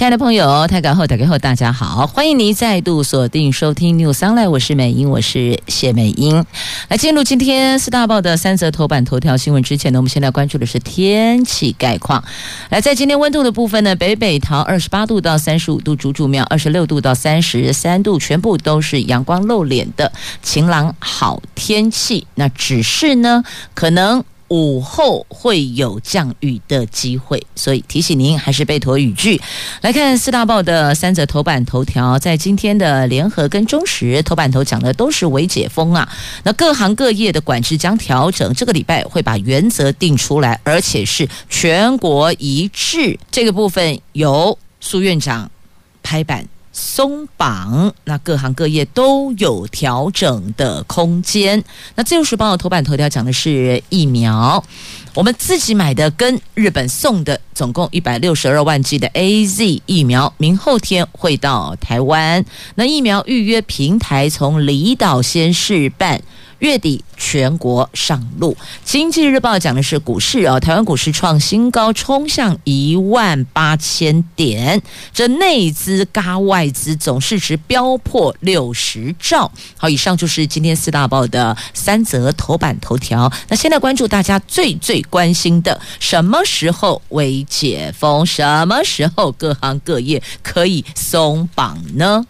亲爱的朋友，台港后打开后，大家好，欢迎您再度锁定收听 News Online，我是美英，我是谢美英。来进入今天四大报的三则头版头条新闻之前呢，我们现在关注的是天气概况。来，在今天温度的部分呢，北北桃二十八度到三十五度，竹竹苗二十六度到三十三度，全部都是阳光露脸的晴朗好天气。那只是呢，可能。午后会有降雨的机会，所以提醒您还是备妥雨具。来看四大报的三则头版头条，在今天的联合跟中时头版头讲的都是微解封啊。那各行各业的管制将调整，这个礼拜会把原则定出来，而且是全国一致。这个部分由苏院长拍板。松绑，那各行各业都有调整的空间。那自由时报的头版头条讲的是疫苗，我们自己买的跟日本送的，总共一百六十二万剂的 AZ 疫苗，明后天会到台湾。那疫苗预约平台从离岛先试办。月底全国上路。经济日报讲的是股市哦，台湾股市创新高，冲向一万八千点。这内资嘎外资总市值飙破六十兆。好，以上就是今天四大报的三则头版头条。那现在关注大家最最关心的，什么时候为解封？什么时候各行各业可以松绑呢？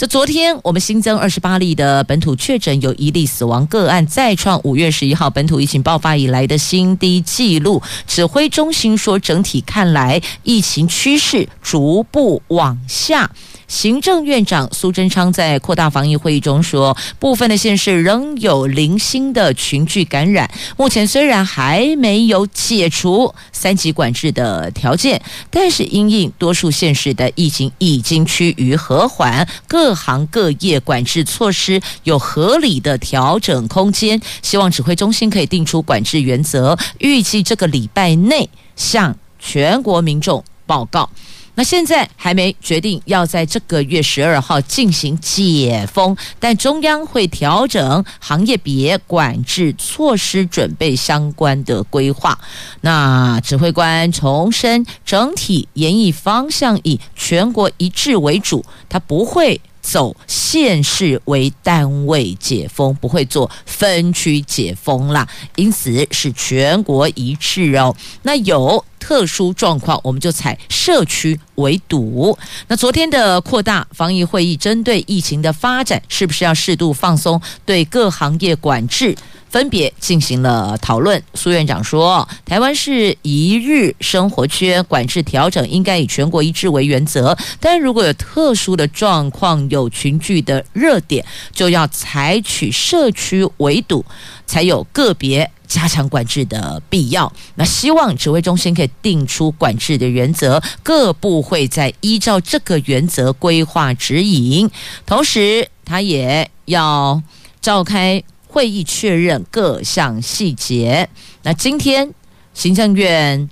这昨天我们新增二十八例的本土确诊，有一例死亡个案，再创五月十一号本土疫情爆发以来的新低纪录。指挥中心说，整体看来疫情趋势逐步往下。行政院长苏贞昌在扩大防疫会议中说，部分的县市仍有零星的群聚感染。目前虽然还没有解除三级管制的条件，但是因应多数县市的疫情已经趋于和缓，各行各业管制措施有合理的调整空间。希望指挥中心可以定出管制原则，预计这个礼拜内向全国民众报告。那现在还没决定要在这个月十二号进行解封，但中央会调整行业别管制措施，准备相关的规划。那指挥官重申，整体研议方向以全国一致为主，他不会走县市为单位解封，不会做分区解封啦。因此是全国一致哦。那有。特殊状况，我们就采社区围堵。那昨天的扩大防疫会议，针对疫情的发展，是不是要适度放松对各行业管制，分别进行了讨论。苏院长说，台湾是一日生活圈，管制调整应该以全国一致为原则。但如果有特殊的状况，有群聚的热点，就要采取社区围堵，才有个别。加强管制的必要，那希望指挥中心可以定出管制的原则，各部会再依照这个原则规划指引。同时，他也要召开会议确认各项细节。那今天行政院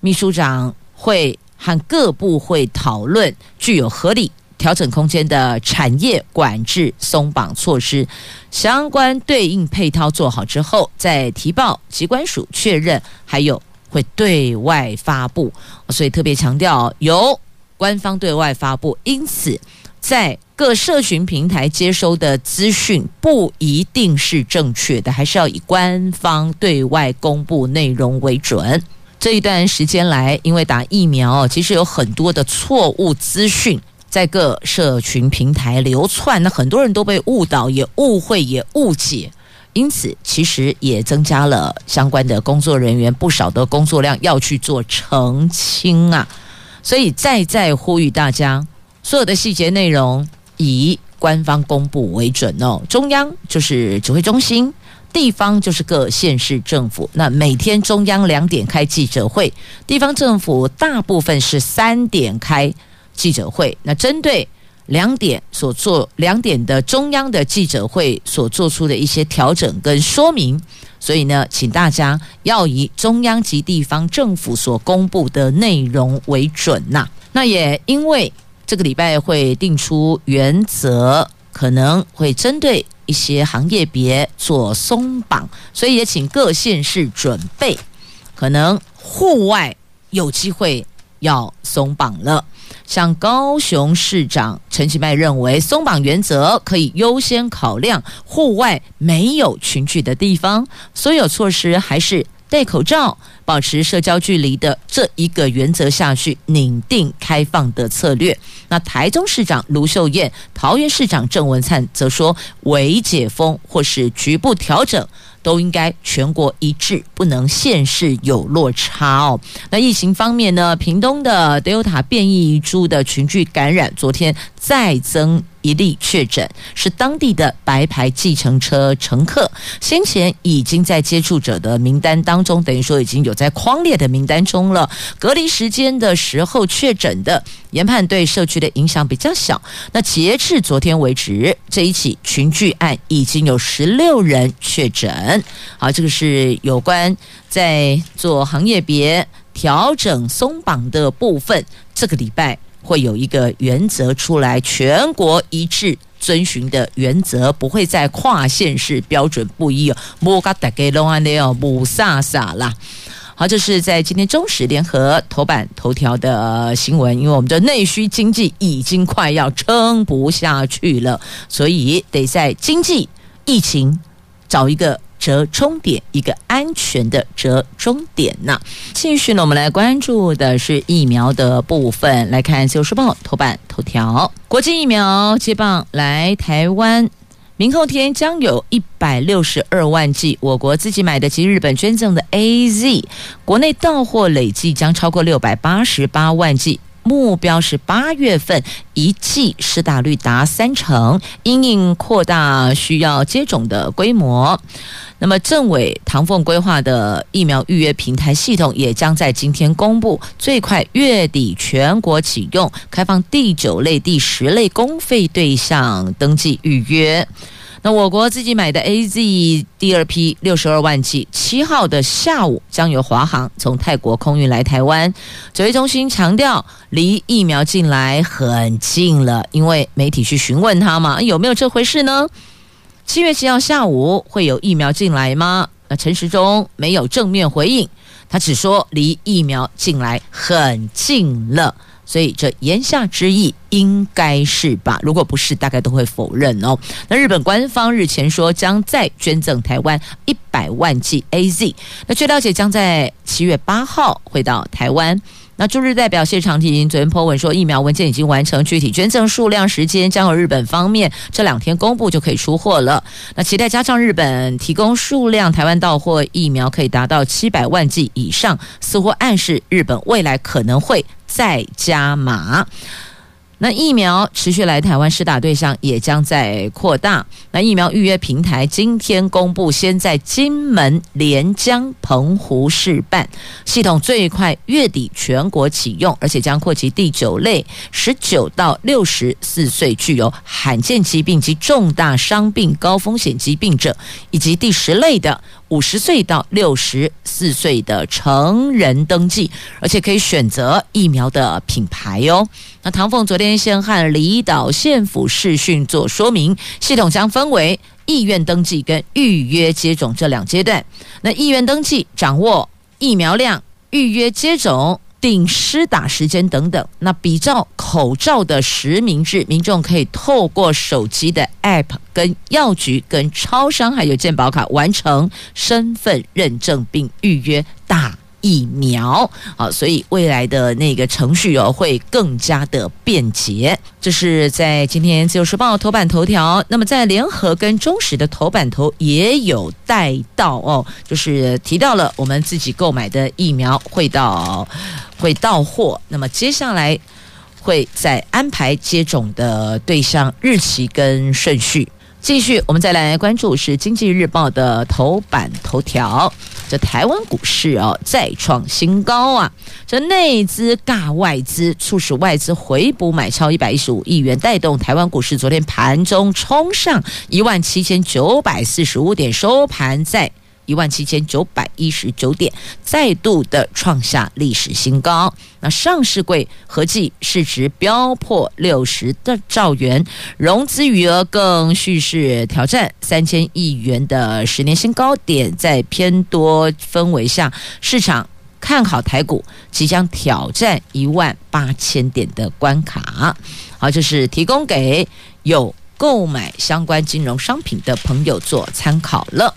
秘书长会和各部会讨论具有合理。调整空间的产业管制松绑措施，相关对应配套做好之后，再提报机关署确认，还有会对外发布。所以特别强调，由官方对外发布。因此，在各社群平台接收的资讯不一定是正确的，还是要以官方对外公布内容为准。这一段时间来，因为打疫苗，其实有很多的错误资讯。在各社群平台流窜，那很多人都被误导、也误会、也误解，因此其实也增加了相关的工作人员不少的工作量，要去做澄清啊。所以再再呼吁大家，所有的细节内容以官方公布为准哦。中央就是指挥中心，地方就是各县市政府。那每天中央两点开记者会，地方政府大部分是三点开。记者会，那针对两点所做两点的中央的记者会所做出的一些调整跟说明，所以呢，请大家要以中央及地方政府所公布的内容为准呐。那也因为这个礼拜会定出原则，可能会针对一些行业别做松绑，所以也请各县市准备，可能户外有机会要松绑了。像高雄市长陈其迈认为，松绑原则可以优先考量户外没有群聚的地方，所有措施还是戴口罩、保持社交距离的这一个原则下去拟定开放的策略。那台中市长卢秀燕、桃园市长郑文灿则说，微解封或是局部调整。都应该全国一致，不能县市有落差哦。那疫情方面呢？屏东的 Delta 变异株的群聚感染，昨天再增一例确诊，是当地的白牌计程车乘客，先前已经在接触者的名单当中，等于说已经有在框列的名单中了。隔离时间的时候确诊的，研判对社区的影响比较小。那截至昨天为止，这一起群聚案已经有十六人确诊。好，这个是有关在做行业别调整松绑的部分，这个礼拜。会有一个原则出来，全国一致遵循的原则，不会再跨县市标准不一哦。莫嘎大家拢安尼哦，不飒飒啦。好，这是在今天中时联合头版头条的新闻，因为我们的内需经济已经快要撑不下去了，所以得在经济疫情找一个。折中点，一个安全的折中点呢。继续呢，我们来关注的是疫苗的部分。来看《自由时报》头版头条：国际疫苗接棒来台湾，明后天将有一百六十二万剂我国自己买的及日本捐赠的 AZ，国内到货累计将超过六百八十八万剂。目标是八月份一剂施打率达三成，因应扩大需要接种的规模。那么，政委唐凤规划的疫苗预约平台系统也将在今天公布，最快月底全国启用，开放第九类、第十类公费对象登记预约。那我国自己买的 AZ 第二批六十二万剂，七号的下午将由华航从泰国空运来台湾。指挥中心强调，离疫苗进来很近了，因为媒体去询问他嘛，有没有这回事呢？七月七号下午会有疫苗进来吗？那陈时中没有正面回应，他只说离疫苗进来很近了。所以这言下之意应该是吧？如果不是，大概都会否认哦。那日本官方日前说将再捐赠台湾一百万剂 AZ，那据了解将在七月八号会到台湾。那驻日代表谢长廷昨天 po 文说，疫苗文件已经完成，具体捐赠数量、时间将由日本方面这两天公布，就可以出货了。那期待加上日本提供数量，台湾到货疫苗可以达到七百万剂以上，似乎暗示日本未来可能会再加码。那疫苗持续来台湾施打对象也将在扩大。那疫苗预约平台今天公布，先在金门、连江、澎湖试办系统，最快月底全国启用，而且将扩及第九类，十九到六十四岁具有罕见疾病及重大伤病高风险疾病者，以及第十类的。五十岁到六十四岁的成人登记，而且可以选择疫苗的品牌哟。那唐凤昨天先和离岛县府视讯做说明，系统将分为意愿登记跟预约接种这两阶段。那意愿登记掌握疫苗量，预约接种。定施打时间等等，那比照口罩的实名制，民众可以透过手机的 App、跟药局、跟超商，还有健保卡完成身份认证，并预约打疫苗。好，所以未来的那个程序哦，会更加的便捷。这是在今天自由时报头版头条，那么在联合跟中时的头版头也有带到哦，就是提到了我们自己购买的疫苗会到。会到货，那么接下来会再安排接种的对象日期跟顺序。继续，我们再来关注是《经济日报》的头版头条。这台湾股市哦再创新高啊！这内资尬外资，促使外资回补买超一百一十五亿元，带动台湾股市昨天盘中冲上一万七千九百四十五点，收盘在。一万七千九百一十九点，再度的创下历史新高。那上市柜合计市值飙破六十的兆元，融资余额更蓄势挑战三千亿元的十年新高点。在偏多氛围下，市场看好台股即将挑战一万八千点的关卡。好，这是提供给有购买相关金融商品的朋友做参考了。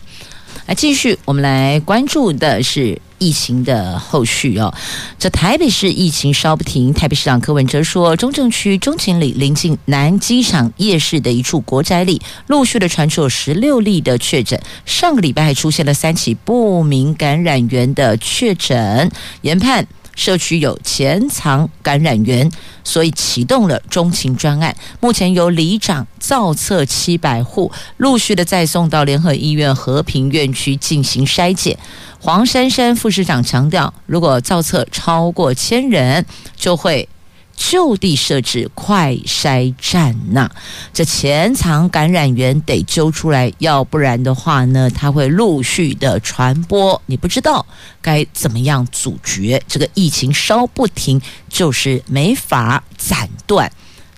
来继续，我们来关注的是疫情的后续哦。这台北市疫情稍不停，台北市长柯文哲说，中正区中情里临近南机场夜市的一处国宅里，陆续的传出有十六例的确诊。上个礼拜还出现了三起不明感染源的确诊，研判。社区有潜藏感染源，所以启动了中情专案。目前由里长造册七百户，陆续的再送到联合医院和平院区进行筛检。黄珊珊副市长强调，如果造册超过千人，就会。就地设置快筛站呐、这潜藏感染源得揪出来，要不然的话呢，它会陆续的传播。你不知道该怎么样阻绝这个疫情，稍不停就是没法斩断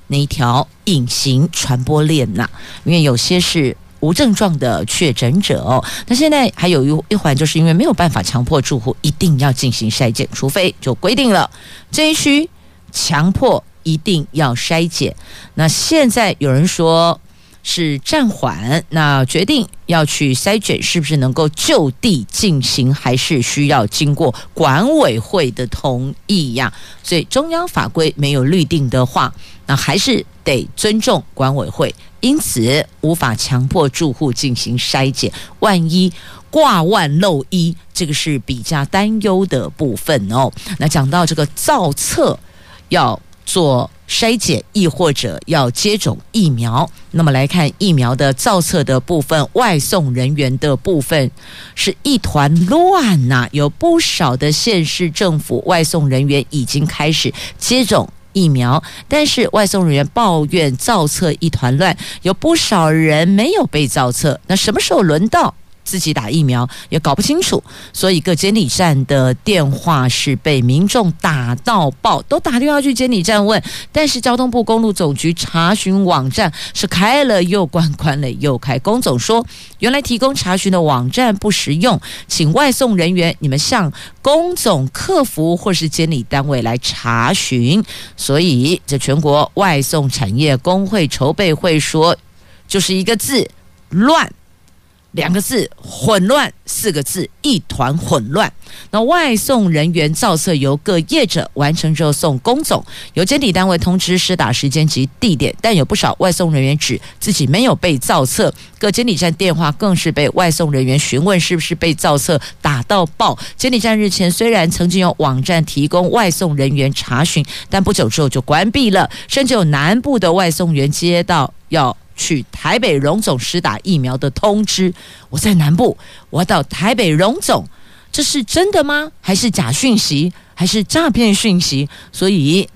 那一条隐形传播链呐、因为有些是无症状的确诊者哦，那现在还有一一环，就是因为没有办法强迫住户一定要进行筛检，除非就规定了这一区。强迫一定要筛检，那现在有人说是暂缓，那决定要去筛检，是不是能够就地进行，还是需要经过管委会的同意呀？所以中央法规没有律定的话，那还是得尊重管委会，因此无法强迫住户进行筛检，万一挂万漏一，这个是比较担忧的部分哦。那讲到这个造册。要做筛检，亦或者要接种疫苗。那么来看疫苗的造册的部分，外送人员的部分是一团乱呐。有不少的县市政府外送人员已经开始接种疫苗，但是外送人员抱怨造册一团乱，有不少人没有被造册。那什么时候轮到？自己打疫苗也搞不清楚，所以各监理站的电话是被民众打到爆，都打电话去监理站问。但是交通部公路总局查询网站是开了又关，关了又开。公总说，原来提供查询的网站不实用，请外送人员你们向公总客服或是监理单位来查询。所以这全国外送产业工会筹备会说，就是一个字：乱。两个字混乱，四个字一团混乱。那外送人员造册由各业者完成之后送工总，由监理单位通知施打时间及地点。但有不少外送人员指自己没有被造册，各监理站电话更是被外送人员询问是不是被造册，打到爆。监理站日前虽然曾经有网站提供外送人员查询，但不久之后就关闭了，甚至有南部的外送员接到要。去台北荣总施打疫苗的通知，我在南部，我到台北荣总，这是真的吗？还是假讯息？还是诈骗讯息？所以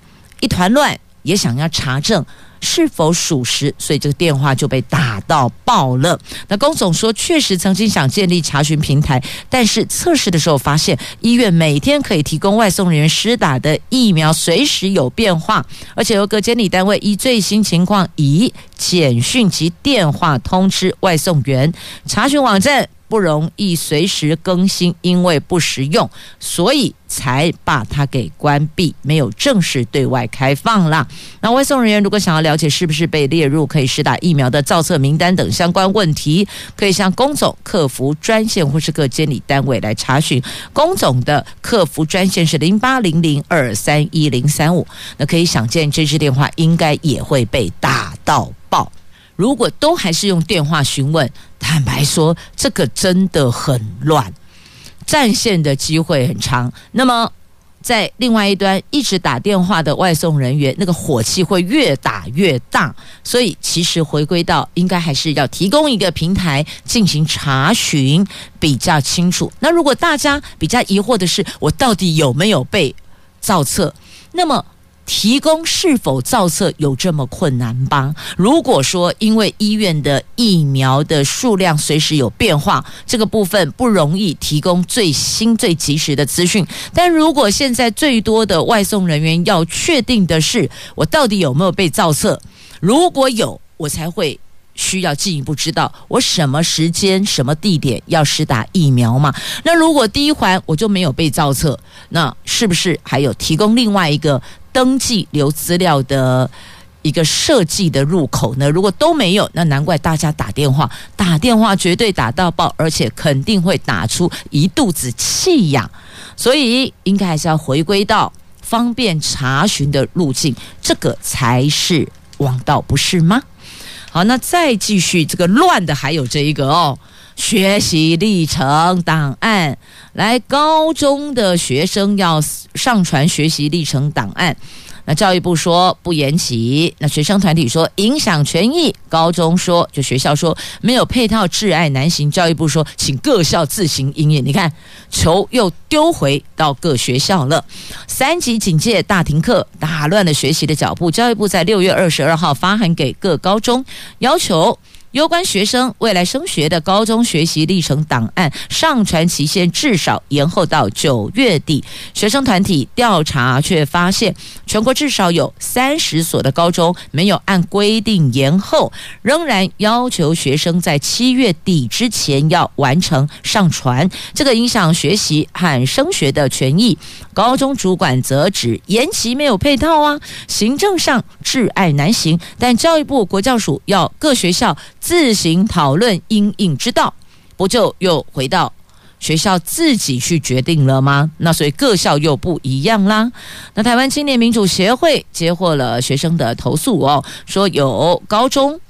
一团乱，也想要查证。是否属实？所以这个电话就被打到爆了。那龚总说，确实曾经想建立查询平台，但是测试的时候发现，医院每天可以提供外送人员施打的疫苗随时有变化，而且由各监理单位依最新情况以简讯及电话通知外送员。查询网站。不容易随时更新，因为不实用，所以才把它给关闭，没有正式对外开放啦。那外送人员如果想要了解是不是被列入可以施打疫苗的造册名单等相关问题，可以向公总客服专线或是各监理单位来查询。公总的客服专线是零八零零二三一零三五。那可以想见，这支电话应该也会被打到爆。如果都还是用电话询问，坦白说，这个真的很乱，占线的机会很长。那么，在另外一端一直打电话的外送人员，那个火气会越打越大。所以，其实回归到应该还是要提供一个平台进行查询比较清楚。那如果大家比较疑惑的是，我到底有没有被造册？那么。提供是否造册有这么困难吧？如果说因为医院的疫苗的数量随时有变化，这个部分不容易提供最新最及时的资讯。但如果现在最多的外送人员要确定的是我到底有没有被造册，如果有，我才会。需要进一步知道我什么时间、什么地点要施打疫苗吗？那如果第一环我就没有被造册，那是不是还有提供另外一个登记留资料的一个设计的入口呢？如果都没有，那难怪大家打电话，打电话绝对打到爆，而且肯定会打出一肚子气呀。所以应该还是要回归到方便查询的路径，这个才是王道，不是吗？好，那再继续这个乱的还有这一个哦，学习历程档案，来高中的学生要上传学习历程档案。那教育部说不延期，那学生团体说影响权益，高中说就学校说没有配套，挚爱难行。教育部说请各校自行应验。你看球又丢回到各学校了，三级警戒大停课，打乱了学习的脚步。教育部在六月二十二号发函给各高中，要求。有关学生未来升学的高中学习历程档案上传期限至少延后到九月底。学生团体调查却发现，全国至少有三十所的高中没有按规定延后，仍然要求学生在七月底之前要完成上传，这个影响学习和升学的权益。高中主管则指延期没有配套啊，行政上窒碍难行，但教育部国教署要各学校。自行讨论因应之道，不就又回到学校自己去决定了吗？那所以各校又不一样啦。那台湾青年民主协会接获了学生的投诉哦，说有高中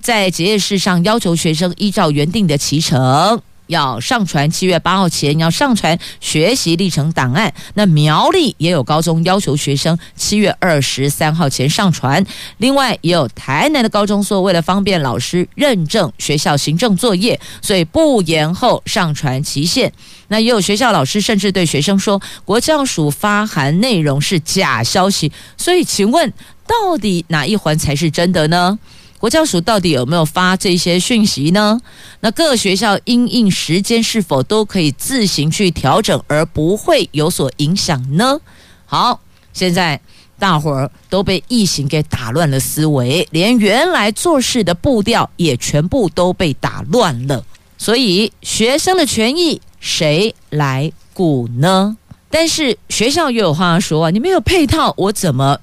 在结业式上要求学生依照原定的骑程。要上传七月八号前要上传学习历程档案。那苗栗也有高中要求学生七月二十三号前上传。另外也有台南的高中说，为了方便老师认证学校行政作业，所以不延后上传期限。那也有学校老师甚至对学生说，国教署发函内容是假消息。所以请问，到底哪一环才是真的呢？国教署到底有没有发这些讯息呢？那各学校因应时间是否都可以自行去调整，而不会有所影响呢？好，现在大伙儿都被疫情给打乱了思维，连原来做事的步调也全部都被打乱了。所以学生的权益谁来顾呢？但是学校又有话说啊，你没有配套，我怎么？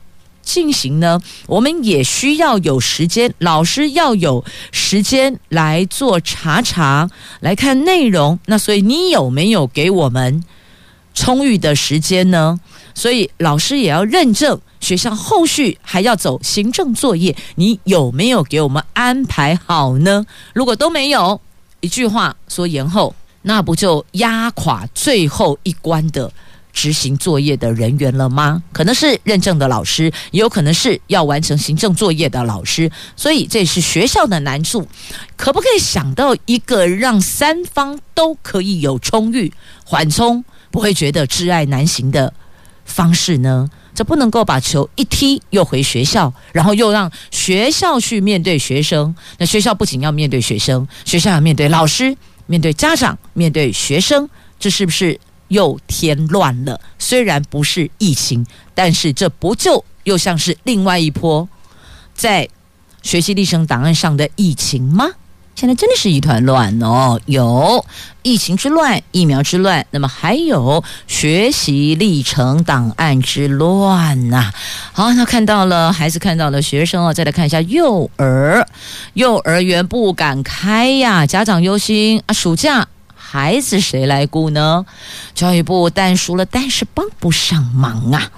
进行呢，我们也需要有时间，老师要有时间来做查查，来看内容。那所以你有没有给我们充裕的时间呢？所以老师也要认证，学校后续还要走行政作业，你有没有给我们安排好呢？如果都没有，一句话说延后，那不就压垮最后一关的？执行作业的人员了吗？可能是认证的老师，也有可能是要完成行政作业的老师，所以这是学校的难处。可不可以想到一个让三方都可以有充裕缓冲，不会觉得挚爱难行的方式呢？这不能够把球一踢又回学校，然后又让学校去面对学生。那学校不仅要面对学生，学校要面对老师、面对家长、面对学生，这是不是？又添乱了，虽然不是疫情，但是这不就又像是另外一波在学习历程档案上的疫情吗？现在真的是一团乱哦，有疫情之乱、疫苗之乱，那么还有学习历程档案之乱呐。好，那看到了孩子，看到了学生哦，再来看一下幼儿，幼儿园不敢开呀，家长忧心啊，暑假。孩子谁来顾呢？教育部但说了，但是帮不上忙啊。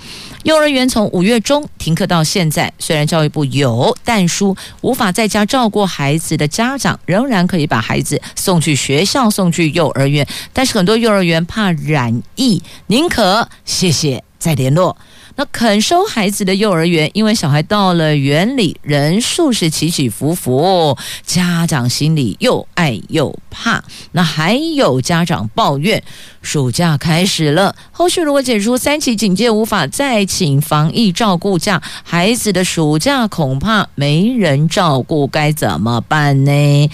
幼儿园从五月中停课到现在，虽然教育部有但书，无法在家照顾孩子的家长仍然可以把孩子送去学校、送去幼儿园，但是很多幼儿园怕染疫，宁可谢谢再联络。那肯收孩子的幼儿园，因为小孩到了园里，人数是起起伏伏，家长心里又爱又怕。那还有家长抱怨，暑假开始了，后续如果解除三级警戒，无法再请防疫照顾假，孩子的暑假恐怕没人照顾，该怎么办呢？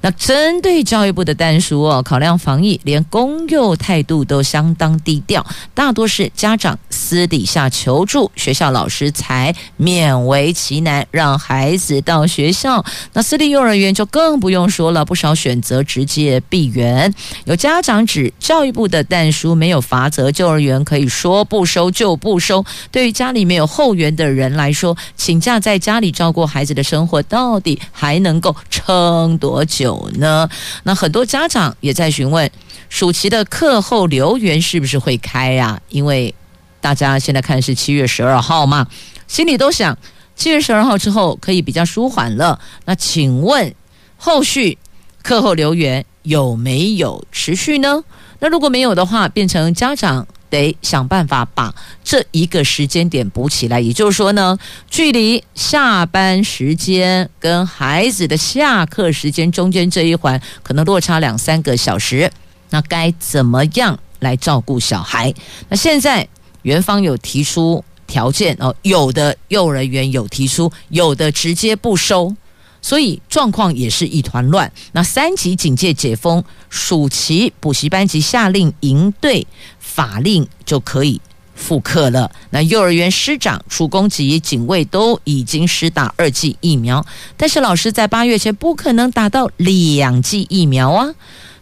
那针对教育部的单书哦，考量防疫，连公幼态度都相当低调，大多是家长私底下求。助学校老师才勉为其难让孩子到学校，那私立幼儿园就更不用说了，不少选择直接闭园。有家长指教育部的但书没有罚则，幼儿园可以说不收就不收。对于家里没有后援的人来说，请假在家里照顾孩子的生活，到底还能够撑多久呢？那很多家长也在询问，暑期的课后留园是不是会开呀？因为大家现在看是七月十二号嘛，心里都想七月十二号之后可以比较舒缓了。那请问后续课后留园有没有持续呢？那如果没有的话，变成家长得想办法把这一个时间点补起来。也就是说呢，距离下班时间跟孩子的下课时间中间这一环可能落差两三个小时，那该怎么样来照顾小孩？那现在。园方有提出条件哦，有的幼儿园有提出，有的直接不收，所以状况也是一团乱。那三级警戒解封，暑期补习班及下令营队法令就可以复课了。那幼儿园师长、厨工及警卫都已经施打二剂疫苗，但是老师在八月前不可能打到两剂疫苗啊。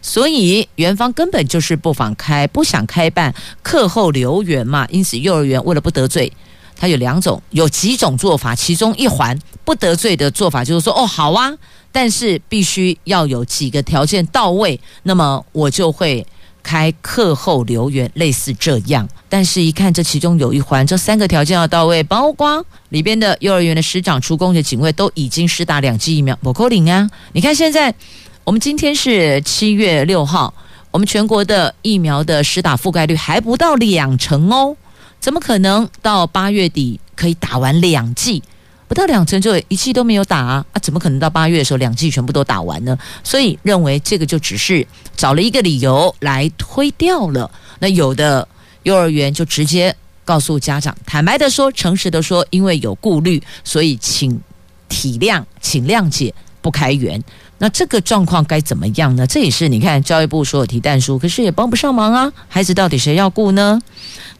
所以园方根本就是不妨开，不想开办课后留园嘛。因此幼儿园为了不得罪，它有两种，有几种做法。其中一环不得罪的做法就是说，哦，好啊，但是必须要有几个条件到位，那么我就会开课后留园，类似这样。但是，一看这其中有一环，这三个条件要到位，包括里边的幼儿园的师长、出工的警卫都已经施打两剂疫苗，不扣零啊。你看现在。我们今天是七月六号，我们全国的疫苗的实打覆盖率还不到两成哦，怎么可能到八月底可以打完两剂？不到两成就一剂都没有打啊！啊，怎么可能到八月的时候两剂全部都打完呢？所以认为这个就只是找了一个理由来推掉了。那有的幼儿园就直接告诉家长，坦白的说，诚实的说，因为有顾虑，所以请体谅，请谅解，不开园。那这个状况该怎么样呢？这也是你看教育部说有提但书，可是也帮不上忙啊。孩子到底谁要顾呢？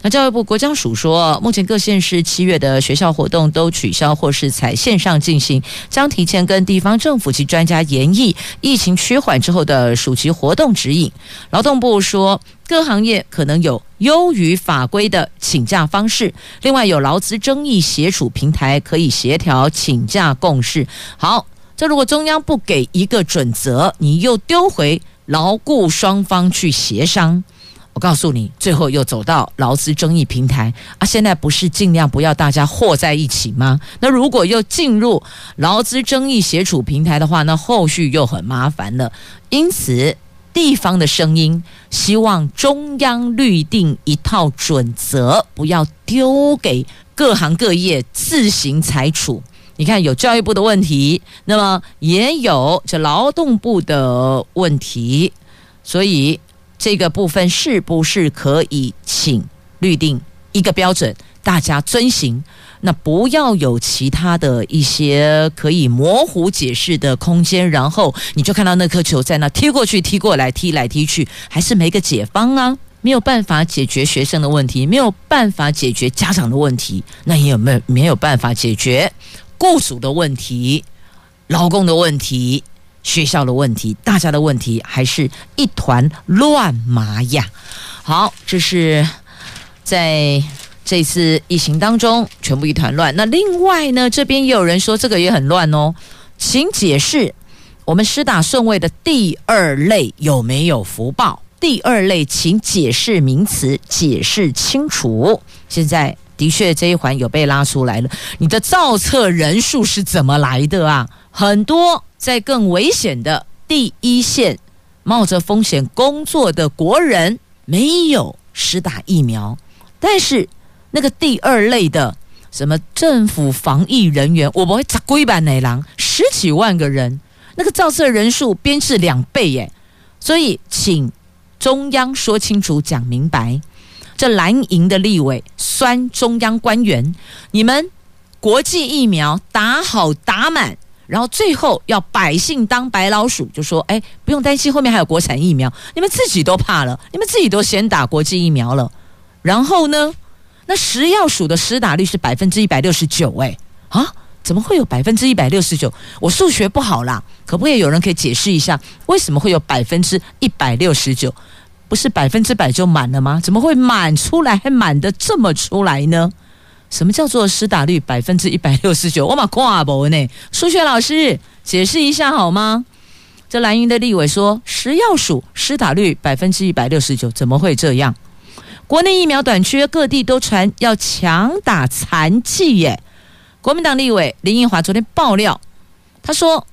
那教育部国教署说，目前各县市七月的学校活动都取消或是采线上进行，将提前跟地方政府及专家研议疫情趋缓之后的暑期活动指引。劳动部说，各行业可能有优于法规的请假方式，另外有劳资争议协处平台可以协调请假共识。好。这如果中央不给一个准则，你又丢回劳雇双方去协商，我告诉你，最后又走到劳资争议平台啊！现在不是尽量不要大家和在一起吗？那如果又进入劳资争议协处平台的话，那后续又很麻烦了。因此，地方的声音希望中央律定一套准则，不要丢给各行各业自行裁处。你看，有教育部的问题，那么也有这劳动部的问题，所以这个部分是不是可以请律定一个标准，大家遵行？那不要有其他的一些可以模糊解释的空间，然后你就看到那颗球在那踢过去、踢过来、踢来踢去，还是没个解方啊？没有办法解决学生的问题，没有办法解决家长的问题，那也有没有没有办法解决？雇主的问题、劳工的问题、学校的问题，大家的问题还是一团乱麻呀。好，这是在这次疫情当中全部一团乱。那另外呢，这边也有人说这个也很乱哦，请解释我们施打顺位的第二类有没有福报？第二类，请解释名词，解释清楚。现在。的确，这一环有被拉出来了。你的造册人数是怎么来的啊？很多在更危险的第一线冒着风险工作的国人没有施打疫苗，但是那个第二类的什么政府防疫人员，我不会砸龟板奶狼十几万个人，那个造册人数编制两倍耶，所以请中央说清楚讲明白。这蓝营的立委酸中央官员，你们国际疫苗打好打满，然后最后要百姓当白老鼠，就说哎，不用担心，后面还有国产疫苗，你们自己都怕了，你们自己都先打国际疫苗了，然后呢，那食药署的施打率是百分之一百六十九，哎啊，怎么会有百分之一百六十九？我数学不好啦，可不可以有人可以解释一下，为什么会有百分之一百六十九？不是百分之百就满了吗？怎么会满出来还满得这么出来呢？什么叫做施打率百分之一百六十九？我嘛挂不呢？数学老师解释一下好吗？这蓝营的立委说，食药署施打率百分之一百六十九，怎么会这样？国内疫苗短缺，各地都传要强打残剂耶。国民党立委林英华昨天爆料，他说。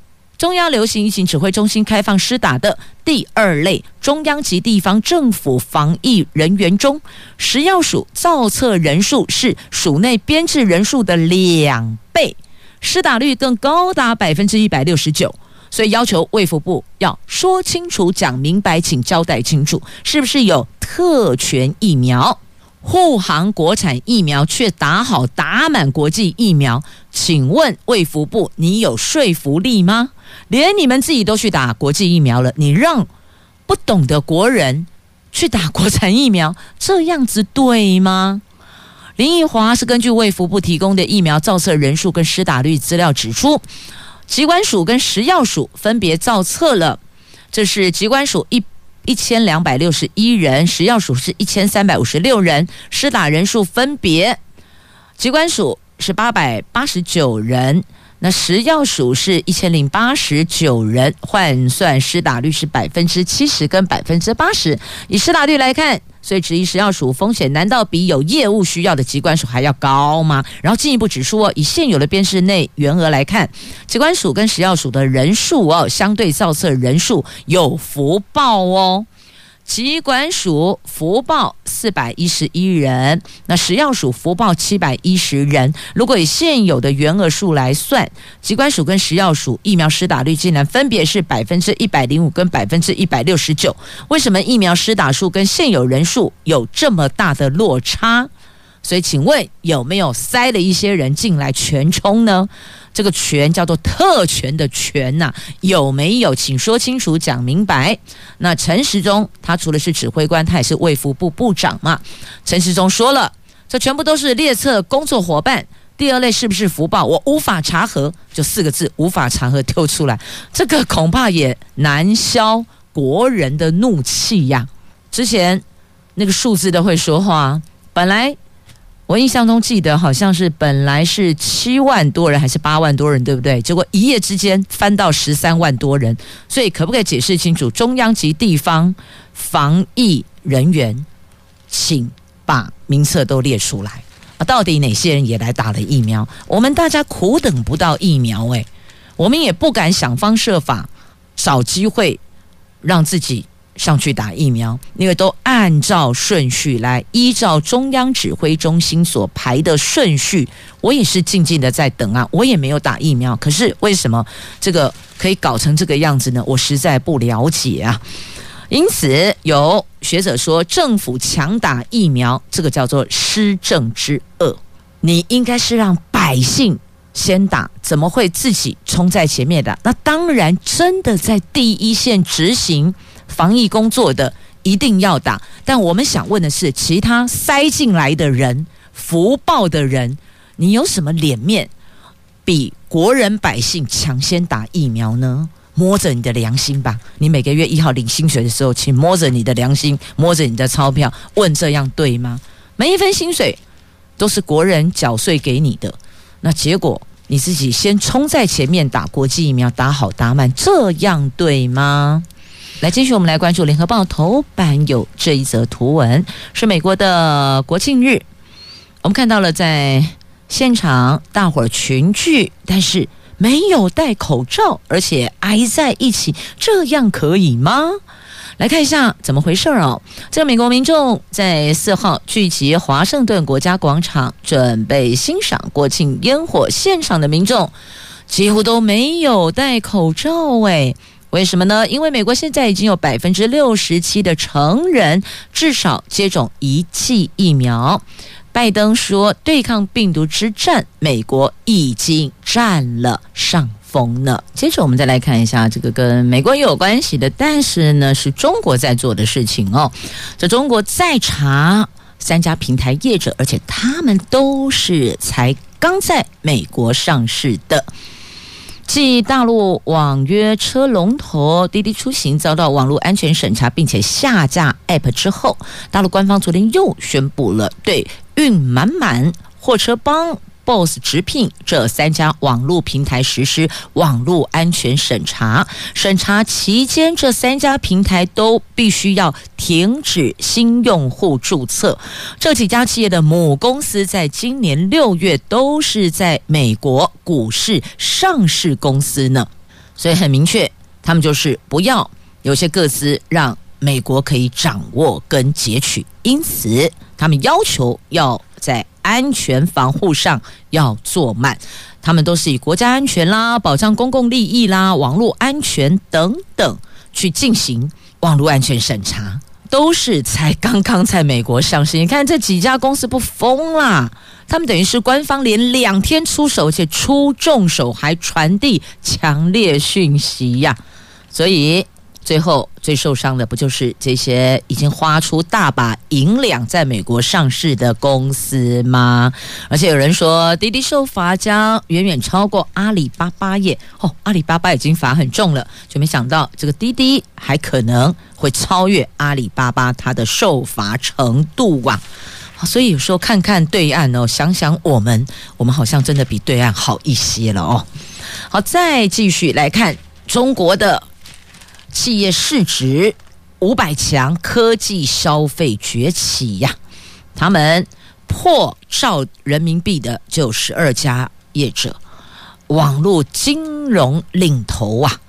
中央流行疫情指挥中心开放施打的第二类中央及地方政府防疫人员中，食药署造册人数是署内编制人数的两倍，施打率更高达百分之一百六十九。所以要求卫福部要说清楚、讲明白，请交代清楚，是不是有特权疫苗？护航国产疫苗却打好打满国际疫苗，请问卫福部，你有说服力吗？连你们自己都去打国际疫苗了，你让不懂的国人去打国产疫苗，这样子对吗？林奕华是根据卫福部提供的疫苗造册人数跟施打率资料指出，疾管署跟食药署分别造册了，这是疾管署一。一千两百六十一人，食药署是一千三百五十六人，施打人数分别，疾管署是八百八十九人，那食药署是一千零八十九人，换算施打率是百分之七十跟百分之八十，以施打率来看。所以质疑食药署风险难道比有业务需要的机关署还要高吗？然后进一步指出哦，以现有的编制内员额来看，机关署跟食药署的人数哦，相对造册人数有福报哦。疾管署福报四百一十一人，那食药署福报七百一十人。如果以现有的员额数来算，疾管署跟食药署疫苗施打率竟然分别是百分之一百零五跟百分之一百六十九。为什么疫苗施打数跟现有人数有这么大的落差？所以，请问有没有塞了一些人进来全充呢？这个权叫做特权的权呐、有没有？请说清楚，讲明白。那陈时中他除了是指挥官，他也是卫福部部长嘛。陈时中说了，这全部都是列册工作伙伴。第二类是不是福报？我无法查核，就四个字，无法查核丢出来，这个恐怕也难消国人的怒气呀。之前那个数字都会说话，本来。我印象中记得好像是本来是七万多人还是八万多人，对不对？结果一夜之间翻到十三万多人，所以可不可以解释清楚？中央及地方防疫人员，请把名册都列出来啊！到底哪些人也来打了疫苗？我们大家苦等不到疫苗，诶，我们也不敢想方设法找机会让自己。上去打疫苗，因为都按照顺序来，依照中央指挥中心所排的顺序，我也是静静的在等啊，我也没有打疫苗，可是为什么这个可以搞成这个样子呢？我实在不了解啊。因此有学者说，政府强打疫苗，这个叫做施政之恶，你应该是让百姓先打，怎么会自己冲在前面的？那当然，真的在第一线执行。防疫工作的一定要打，但我们想问的是，其他塞进来的人、福报的人，你有什么脸面比国人百姓抢先打疫苗呢？摸着你的良心吧，你每个月一号领薪水的时候，请摸着你的良心，摸着你的钞票，问这样对吗？每一分薪水都是国人缴税给你的，那结果你自己先冲在前面打国际疫苗，打好打满，这样对吗？来，继续我们来关注《联合报》头版有这一则图文，是美国的国庆日，我们看到了在现场大伙儿群聚，但是没有戴口罩，而且挨在一起，这样可以吗？来看一下怎么回事儿哦。这个美国民众在四号聚集华盛顿国家广场，准备欣赏国庆烟火。现场的民众几乎都没有戴口罩，哎，为什么呢？因为美国现在已经有百分之六十七的成人至少接种一剂疫苗。拜登说，对抗病毒之战，美国已经占了上风了。接着我们再来看一下这个跟美国也有关系的，但是呢是中国在做的事情哦。这中国在查三家平台业者，而且他们都是才刚在美国上市的。继大陆网约车龙头滴滴出行遭到网络安全审查，并且下架 App 之后，大陆官方昨天又宣布了对运满满、货车帮。Boss 直聘这三家网络平台实施网络安全审查，审查期间，这三家平台都必须要停止新用户注册。这几家企业的母公司在今年六月都是在美国股市上市公司呢，所以很明确，他们就是不要有些个资让美国可以掌握跟截取，因此他们要求要在。安全防护上要做慢，他们都是以国家安全啦、保障公共利益啦、网络安全等等去进行网络安全审查，都是才刚刚在美国上市。你看这几家公司不疯啦？他们等于是官方连两天出手，且出重手，还传递强烈讯息呀，所以。最后最受伤的不就是这些已经花出大把银两在美国上市的公司吗？而且有人说滴滴受罚将远远超过阿里巴巴耶！哦，阿里巴巴已经罚很重了，就没想到这个滴滴还可能会超越阿里巴巴它的受罚程度啊！所以有时候看看对岸哦，想想我们，我们好像真的比对岸好一些了哦。好，再继续来看中国的。企业市值五百强，科技消费崛起呀！他们破兆人民币的就十二家业者，网络金融领头啊！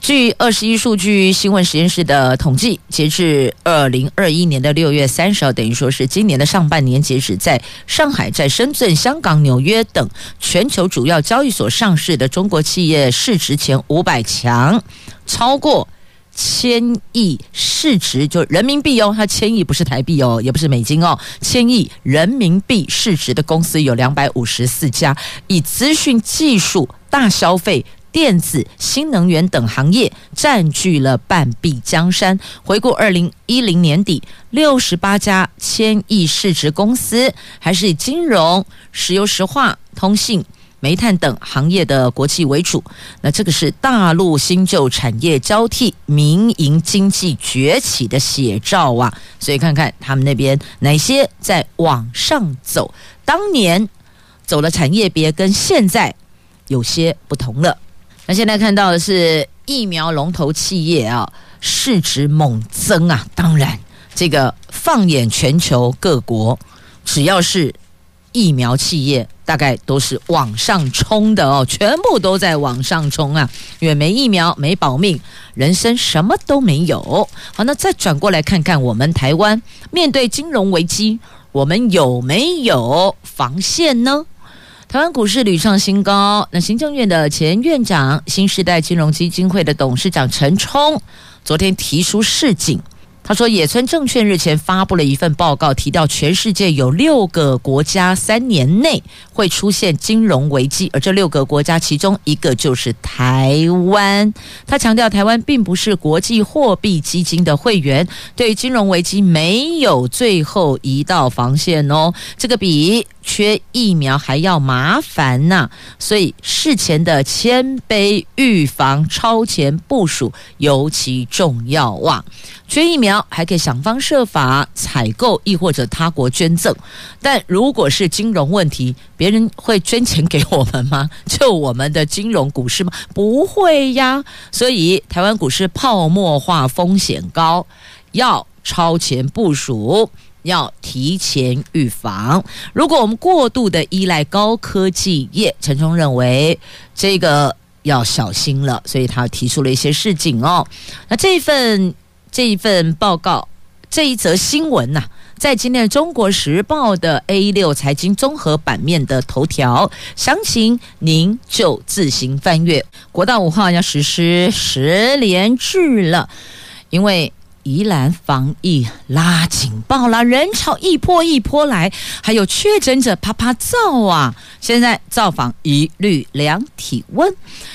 据二十一数据新闻实验室的统计，截至二零二一年的六月三十号，等于说是今年的上半年截止，在上海、在深圳、香港、纽约等全球主要交易所上市的中国企业市值前五百强。超过千亿市值，就人民币哦，它千亿不是台币哦，也不是美金哦，千亿人民币市值的公司有两百五十四家，以资讯技术、大消费、电子、新能源等行业占据了半壁江山。回顾二零一零年底，六十八家千亿市值公司，还是以金融、石油石化、通信。煤炭等行业的国企为主，那这个是大陆新旧产业交替、民营经济崛起的写照啊！所以看看他们那边哪些在往上走，当年走了产业别跟现在有些不同了。那现在看到的是疫苗龙头企业啊，市值猛增啊！当然，这个放眼全球各国，只要是疫苗企业。大概都是往上冲的哦，全部都在往上冲啊！因为没疫苗，没保命，人生什么都没有。好，那再转过来看看我们台湾，面对金融危机，我们有没有防线呢？台湾股市屡创新高，那行政院的前院长、新时代金融基金会的董事长陈冲昨天提出示警。他说，野村证券日前发布了一份报告，提到全世界有六个国家三年内会出现金融危机，而这六个国家其中一个就是台湾。他强调，台湾并不是国际货币基金的会员，对金融危机没有最后一道防线哦。这个比缺疫苗还要麻烦呐、所以事前的谦卑预防、超前部署尤其重要哇。缺疫苗还可以想方设法采购，亦或者他国捐赠。但如果是金融问题，别人会捐钱给我们吗？就我们的金融股市吗？不会呀。所以台湾股市泡沫化风险高，要超前部署，要提前预防。如果我们过度的依赖高科技业，陈冲认为这个要小心了，所以他提出了一些示警哦。那这份。这一份报告，这一则新闻呐、在今天《中国时报》的 A 六财经综合版面的头条，详情您就自行翻阅。国道五号要实施十连制了，因为。宜兰防疫拉警报了，人潮一波一波来，还有确诊者啪啪造啊！现在造访一律量体温。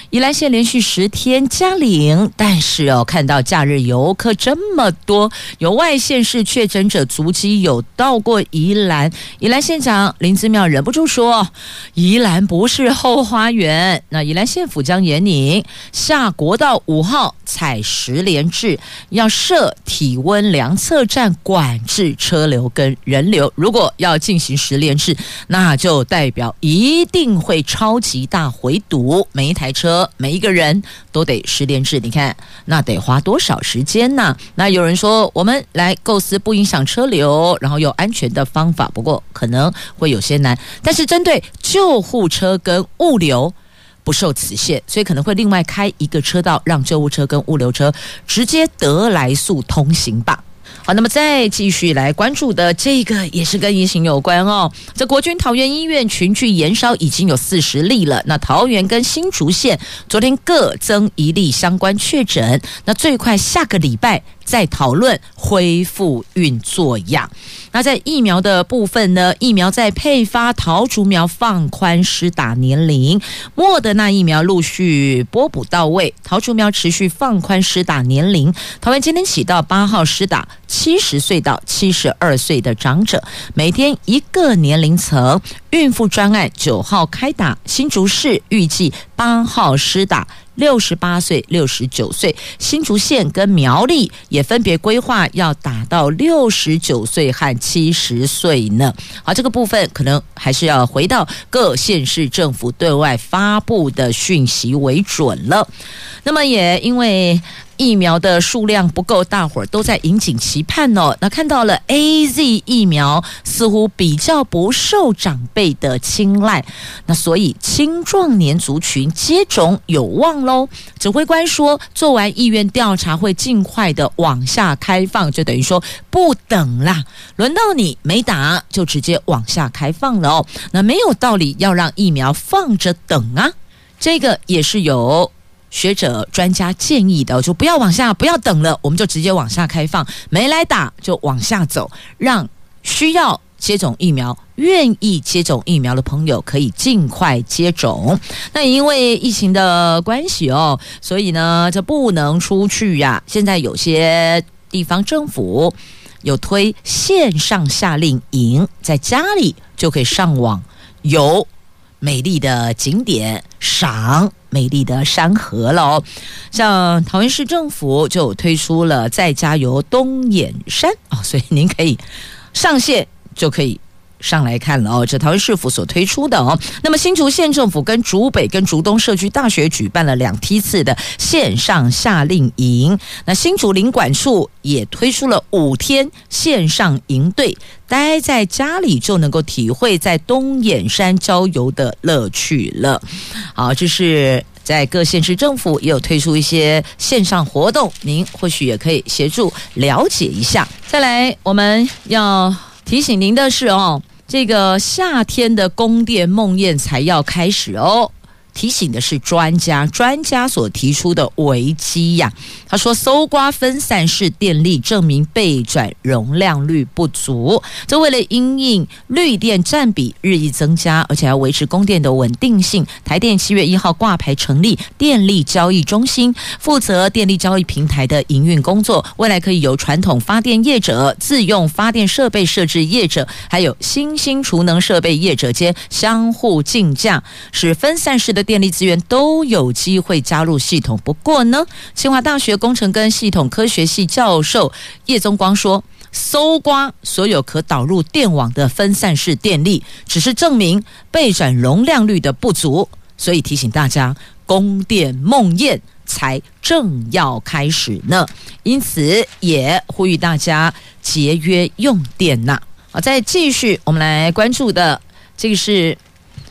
宜兰县连续十天加零，但是哦，看到假日游客这么多，有外县市确诊者足迹有到过宜兰。宜兰县长林姿妙忍不住说：“宜兰不是后花园。”那宜兰县府将严拟下国道五号采石联制，要设。体温量测站管制车流跟人流，如果要进行十连制，那就代表一定会超级大回堵，每一台车、每一个人都得十连制。你看，那得花多少时间呢？那有人说，我们来构思不影响车流，然后有安全的方法，不过可能会有些难。但是针对救护车跟物流。不受此限，所以可能会另外开一个车道，让救护车跟物流车直接得来速通行吧。好，那么再继续来关注的这个也是跟疫情有关哦。这国军桃园医院群聚延烧已经有四十例了，那桃园跟新竹县昨天各增一例相关确诊，那最快下个礼拜。在讨论恢复运作样。那在疫苗的部分呢？疫苗在配发桃竹苗放宽施打年龄，莫德纳疫苗陆续拨补到位，桃竹苗持续放宽施打年龄。桃园今天起到八号施打七十岁到七十二岁的长者，每天一个年龄层。孕妇专案九号开打，新竹市预计八号施打。六十八岁、六十九岁，新竹县跟苗栗也分别规划要打到六十九岁和七十岁呢。好，这个部分可能还是要回到各县市政府对外发布的讯息为准了。那么也因为。疫苗的数量不够，大伙儿都在引颈期盼哦。那看到了 AZ 疫苗似乎比较不受长辈的青睐，那所以青壮年族群接种有望喽。指挥官说，做完意愿调查会尽快的往下开放，就等于说不等啦，轮到你没打就直接往下开放了哦。那没有道理要让疫苗放着等啊，这个也是有。学者专家建议的，就不要往下，不要等了，我们就直接往下开放，没来打就往下走，让需要接种疫苗、愿意接种疫苗的朋友可以尽快接种。那因为疫情的关系哦，所以呢，这不能出去呀。现在有些地方政府有推线上夏令营，在家里就可以上网游美丽的景点，赏。美丽的山河了哦，像桃园市政府就推出了在家游东眼山哦，所以您可以上线就可以上来看了哦。这桃园市府所推出的哦，那么新竹县政府跟竹北跟竹东社区大学举办了两梯次的线上夏令营，那新竹林管处也推出了五天线上营队，待在家里就能够体会在东眼山郊游的乐趣了。好，这是在各县市政府也有推出一些线上活动，您或许也可以协助了解一下。再来，我们要提醒您的是哦，这个夏天的宫殿梦魇才要开始哦。提醒的是专家，专家所提出的危机呀。他说，搜刮分散式电力，证明备转容量率不足。这为了因应绿电占比日益增加，而且要维持供电的稳定性，台电七月一号挂牌成立电力交易中心，负责电力交易平台的营运工作。未来可以由传统发电业者、自用发电设备设置业者，还有新兴储能设备业者间相互竞价，使分散式的。电力资源都有机会加入系统。不过呢，清华大学工程跟系统科学系教授叶宗光说，搜刮所有可导入电网的分散式电力，只是证明备转容量率的不足。所以提醒大家，供电梦魇才正要开始呢。因此也呼吁大家节约用电呐。好，再继续我们来关注的，这个是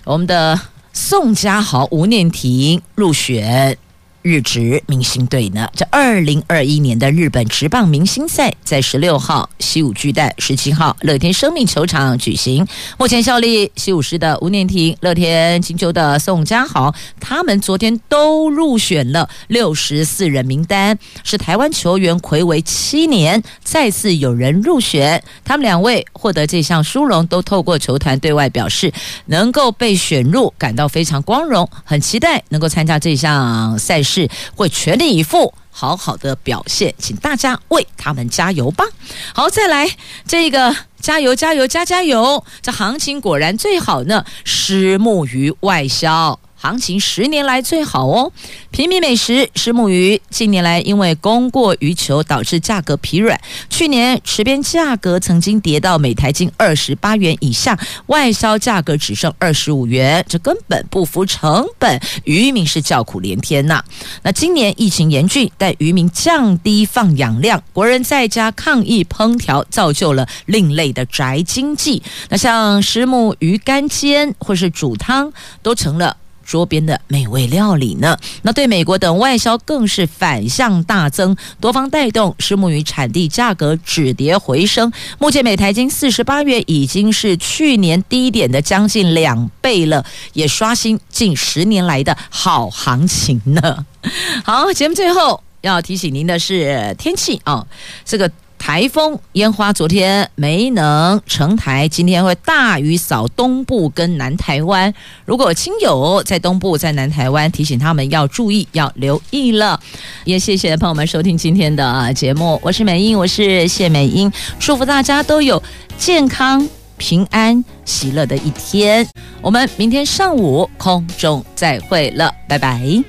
我们的。宋佳豪、吴念婷入选。日职明星队呢？这二零二一年的日本职棒明星赛在十六号西武巨蛋，十七号乐天生命球场举行。目前效力西武师的吴念庭、乐天金球的宋佳豪，他们昨天都入选了六十四人名单，是台湾球员睽违七年再次有人入选。他们两位获得这项殊荣，都透过球团对外表示，能够被选入感到非常光荣，很期待能够参加这项赛事。是会全力以赴，好好的表现，请大家为他们加油吧。好，再来这个加油加油加加油，这行情果然最好呢，虱目于外销。行情十年来最好哦，平民美食石目鱼近年来因为供过于求，导致价格疲软。去年池边价格曾经跌到每台斤二十八元以下，外销价格只剩二十五元，这根本不符成本，渔民是叫苦连天呐。那今年疫情严峻，但渔民降低放养量，国人在家抗疫烹调，造就了另类的宅经济。那像石目鱼干煎或是煮汤，都成了。桌边的美味料理呢？那对美国等外销更是反向大增，多方带动虱目鱼产地价格止跌回升。目前每台斤四十八元，已经是去年低点的将近两倍了，也刷新近十年来的好行情呢。好，节目最后要提醒您的是天气啊，这个。台风烟花昨天没能成台，今天会大雨扫东部跟南台湾。如果亲友在东部、在南台湾，提醒他们要注意、要留意了。也谢谢朋友们收听今天的节目，我是美英，我是谢美英，祝福大家都有健康、平安、喜乐的一天。我们明天上午空中再会了，拜拜。